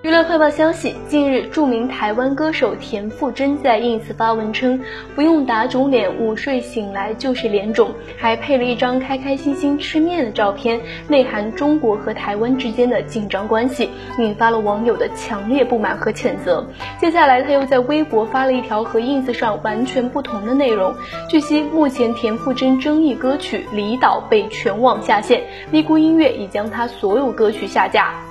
娱乐快报消息近日著名台湾歌手田馥甄在 ins 发文称不用打肿脸午睡醒来就是脸肿还配了一张开开心心吃面的照片内涵中国和台湾之间的紧张关系引发了网友的强烈不满和谴责。接下来他又在微博发了一条和 ins 上完全不同的内容据悉目前田馥甄争议歌曲离岛被全网下线咪咕音乐已将他所有歌曲下架。